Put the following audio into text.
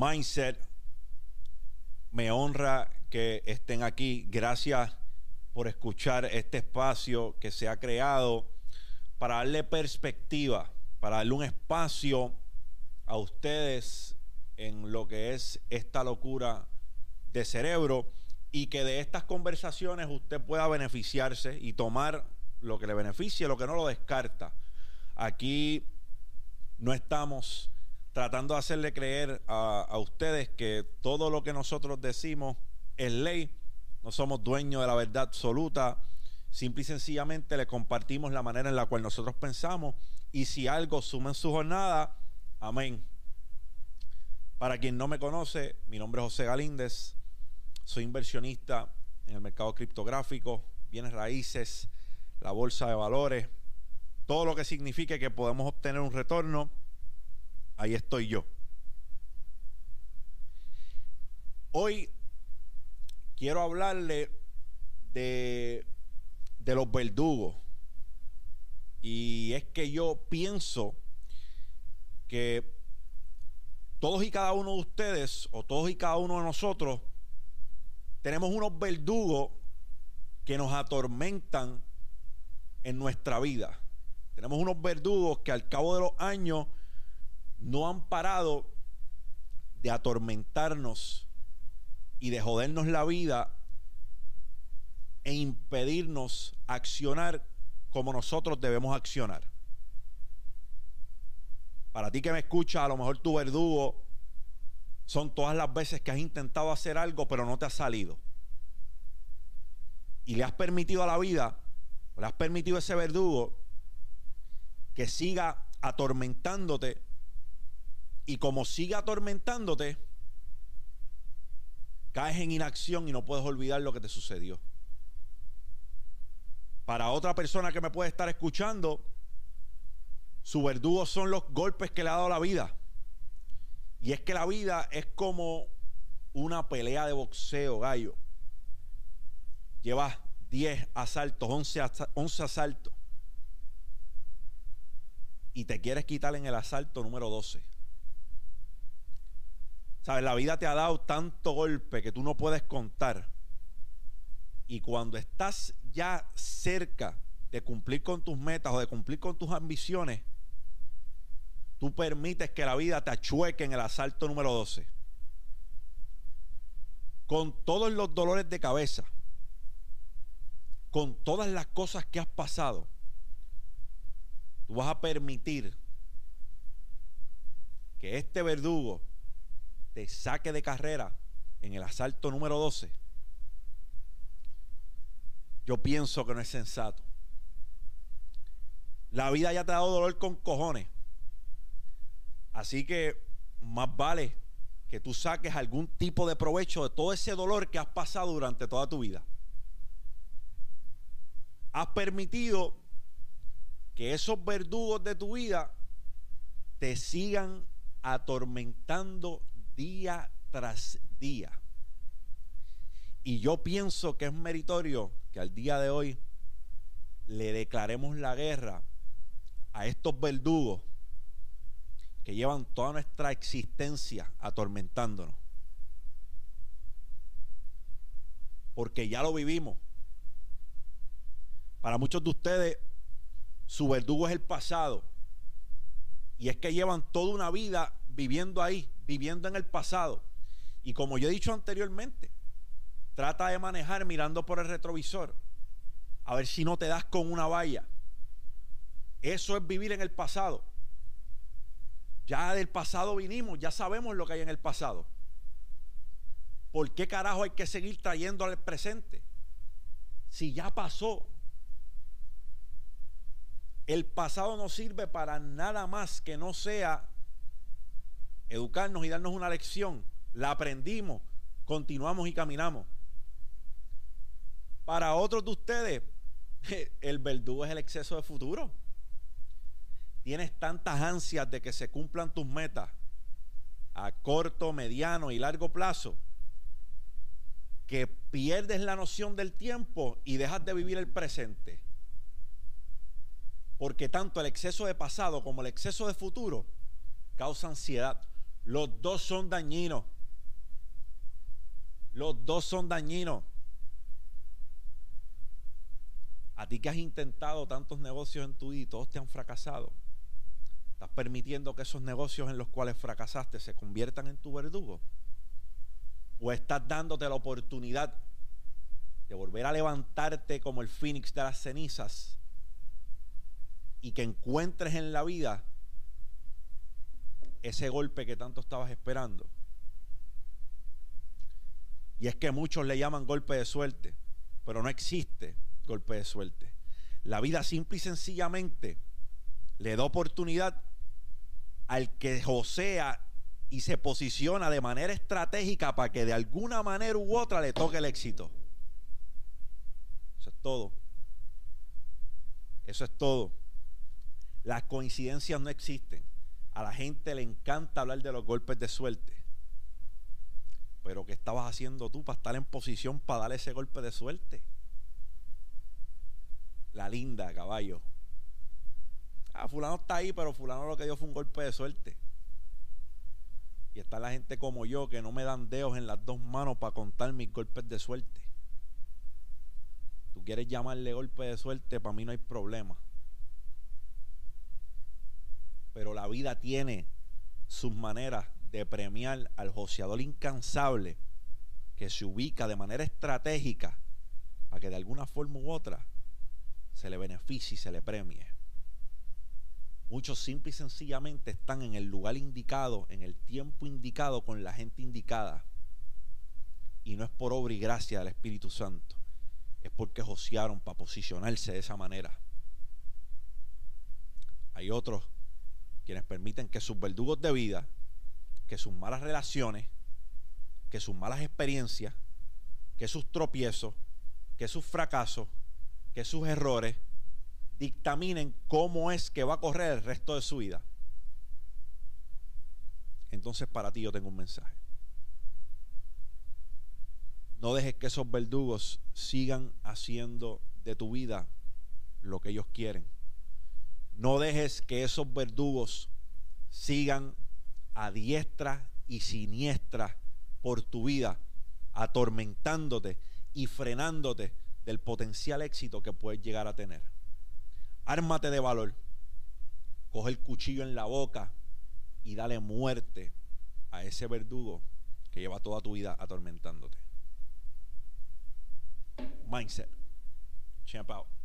Mindset. Me honra que estén aquí. Gracias por escuchar este espacio que se ha creado para darle perspectiva, para darle un espacio a ustedes en lo que es esta locura de cerebro y que de estas conversaciones usted pueda beneficiarse y tomar lo que le beneficie, lo que no lo descarta. Aquí no estamos tratando de hacerle creer a, ustedes que todo lo que nosotros decimos es ley. No somos dueños de la verdad absoluta. Simple y sencillamente le compartimos la manera en la cual nosotros pensamos. Y si algo suma en su jornada, amén. Para quien no me conoce, mi nombre es José Galíndez. Soy inversionista en el mercado criptográfico, bienes raíces, la bolsa de valores, todo lo que signifique que podemos obtener un retorno ahí estoy yo. Hoy quiero hablarle de, de los verdugos. Y es que yo pienso que todos y cada uno de ustedes, o todos y cada uno de nosotros, tenemos unos verdugos que nos atormentan en nuestra vida. Tenemos unos verdugos que al cabo de los años no han parado de atormentarnos y de jodernos la vida e impedirnos accionar como nosotros debemos accionar. Para ti que me escuchas, a lo mejor tu verdugo son todas las veces que has intentado hacer algo pero no te ha salido. Y le has permitido a la vida, o le has permitido a ese verdugo que siga atormentándote y como sigue atormentándote, caes en inacción y no puedes olvidar lo que te sucedió. Para otra persona que me puede estar escuchando, su verdugo son los golpes que le ha dado la vida. Y es que la vida es como una pelea de boxeo, gallo. Llevas 10 asaltos, 11, 11 asaltos. Y te quieres quitar en el asalto número 12. ¿Sabes? La vida te ha dado tanto golpe que tú no puedes contar. Y cuando estás ya cerca de cumplir con tus metas o de cumplir con tus ambiciones, tú permites que la vida te achueque en el asalto número 12. Con todos los dolores de cabeza, con todas las cosas que has pasado, tú vas a permitir que este verdugo saque de carrera en el asalto número 12, yo pienso que no es sensato. La vida ya te ha dado dolor con cojones. Así que más vale que tú saques algún tipo de provecho de todo ese dolor que has pasado durante toda tu vida. Has permitido que esos verdugos de tu vida te sigan atormentando día tras día. Y yo pienso que es meritorio que al día de hoy le declaremos la guerra a estos verdugos que llevan toda nuestra existencia atormentándonos. Porque ya lo vivimos. Para muchos de ustedes, su verdugo es el pasado. Y es que llevan toda una vida viviendo ahí, viviendo en el pasado. Y como yo he dicho anteriormente, trata de manejar mirando por el retrovisor. A ver si no te das con una valla. Eso es vivir en el pasado. Ya del pasado vinimos, ya sabemos lo que hay en el pasado. ¿Por qué carajo hay que seguir trayendo al presente? Si ya pasó. El pasado no sirve para nada más que no sea educarnos y darnos una lección. La aprendimos, continuamos y caminamos. Para otros de ustedes, el verdugo es el exceso de futuro. Tienes tantas ansias de que se cumplan tus metas a corto, mediano y largo plazo que pierdes la noción del tiempo y dejas de vivir el presente. Porque tanto el exceso de pasado como el exceso de futuro causa ansiedad Los dos son dañinos. Los dos son dañinos. A ti que has intentado tantos negocios en tu vida y todos te han fracasado. Estás permitiendo que esos negocios en los cuales fracasaste se conviertan en tu verdugo. O estás dándote la oportunidad de volver a levantarte como el fénix de las cenizas y que encuentres en la vida ese golpe que tanto estabas esperando. Y es que muchos le llaman golpe de suerte, pero no existe golpe de suerte. La vida simple y sencillamente le da oportunidad al que josea y se posiciona de manera estratégica para que de alguna manera u otra le toque el éxito. Eso es todo. Eso es todo. Las coincidencias no existen. A la gente le encanta hablar de los golpes de suerte. Pero ¿qué estabas haciendo tú para estar en posición para darle ese golpe de suerte? La linda, caballo. Ah, fulano está ahí, pero fulano lo que dio fue un golpe de suerte. Y está la gente como yo que no me dan dedos en las dos manos para contar mis golpes de suerte. Tú quieres llamarle golpe de suerte, para mí no hay problema. Pero la vida tiene sus maneras de premiar al joseador incansable que se ubica de manera estratégica para que de alguna forma u otra se le beneficie y se le premie. Muchos simple y sencillamente están en el lugar indicado, en el tiempo indicado, con la gente indicada. Y no es por obra y gracia del Espíritu Santo, es porque josearon para posicionarse de esa manera. Hay otros quienes permiten que sus verdugos de vida, que sus malas relaciones, que sus malas experiencias, que sus tropiezos, que sus fracasos, que sus errores, dictaminen cómo es que va a correr el resto de su vida. Entonces para ti yo tengo un mensaje. No dejes que esos verdugos sigan haciendo de tu vida lo que ellos quieren. No dejes que esos verdugos sigan a diestra y siniestra por tu vida, atormentándote y frenándote del potencial éxito que puedes llegar a tener. Ármate de valor. Coge el cuchillo en la boca y dale muerte a ese verdugo que lleva toda tu vida atormentándote. Mindset. Champ out.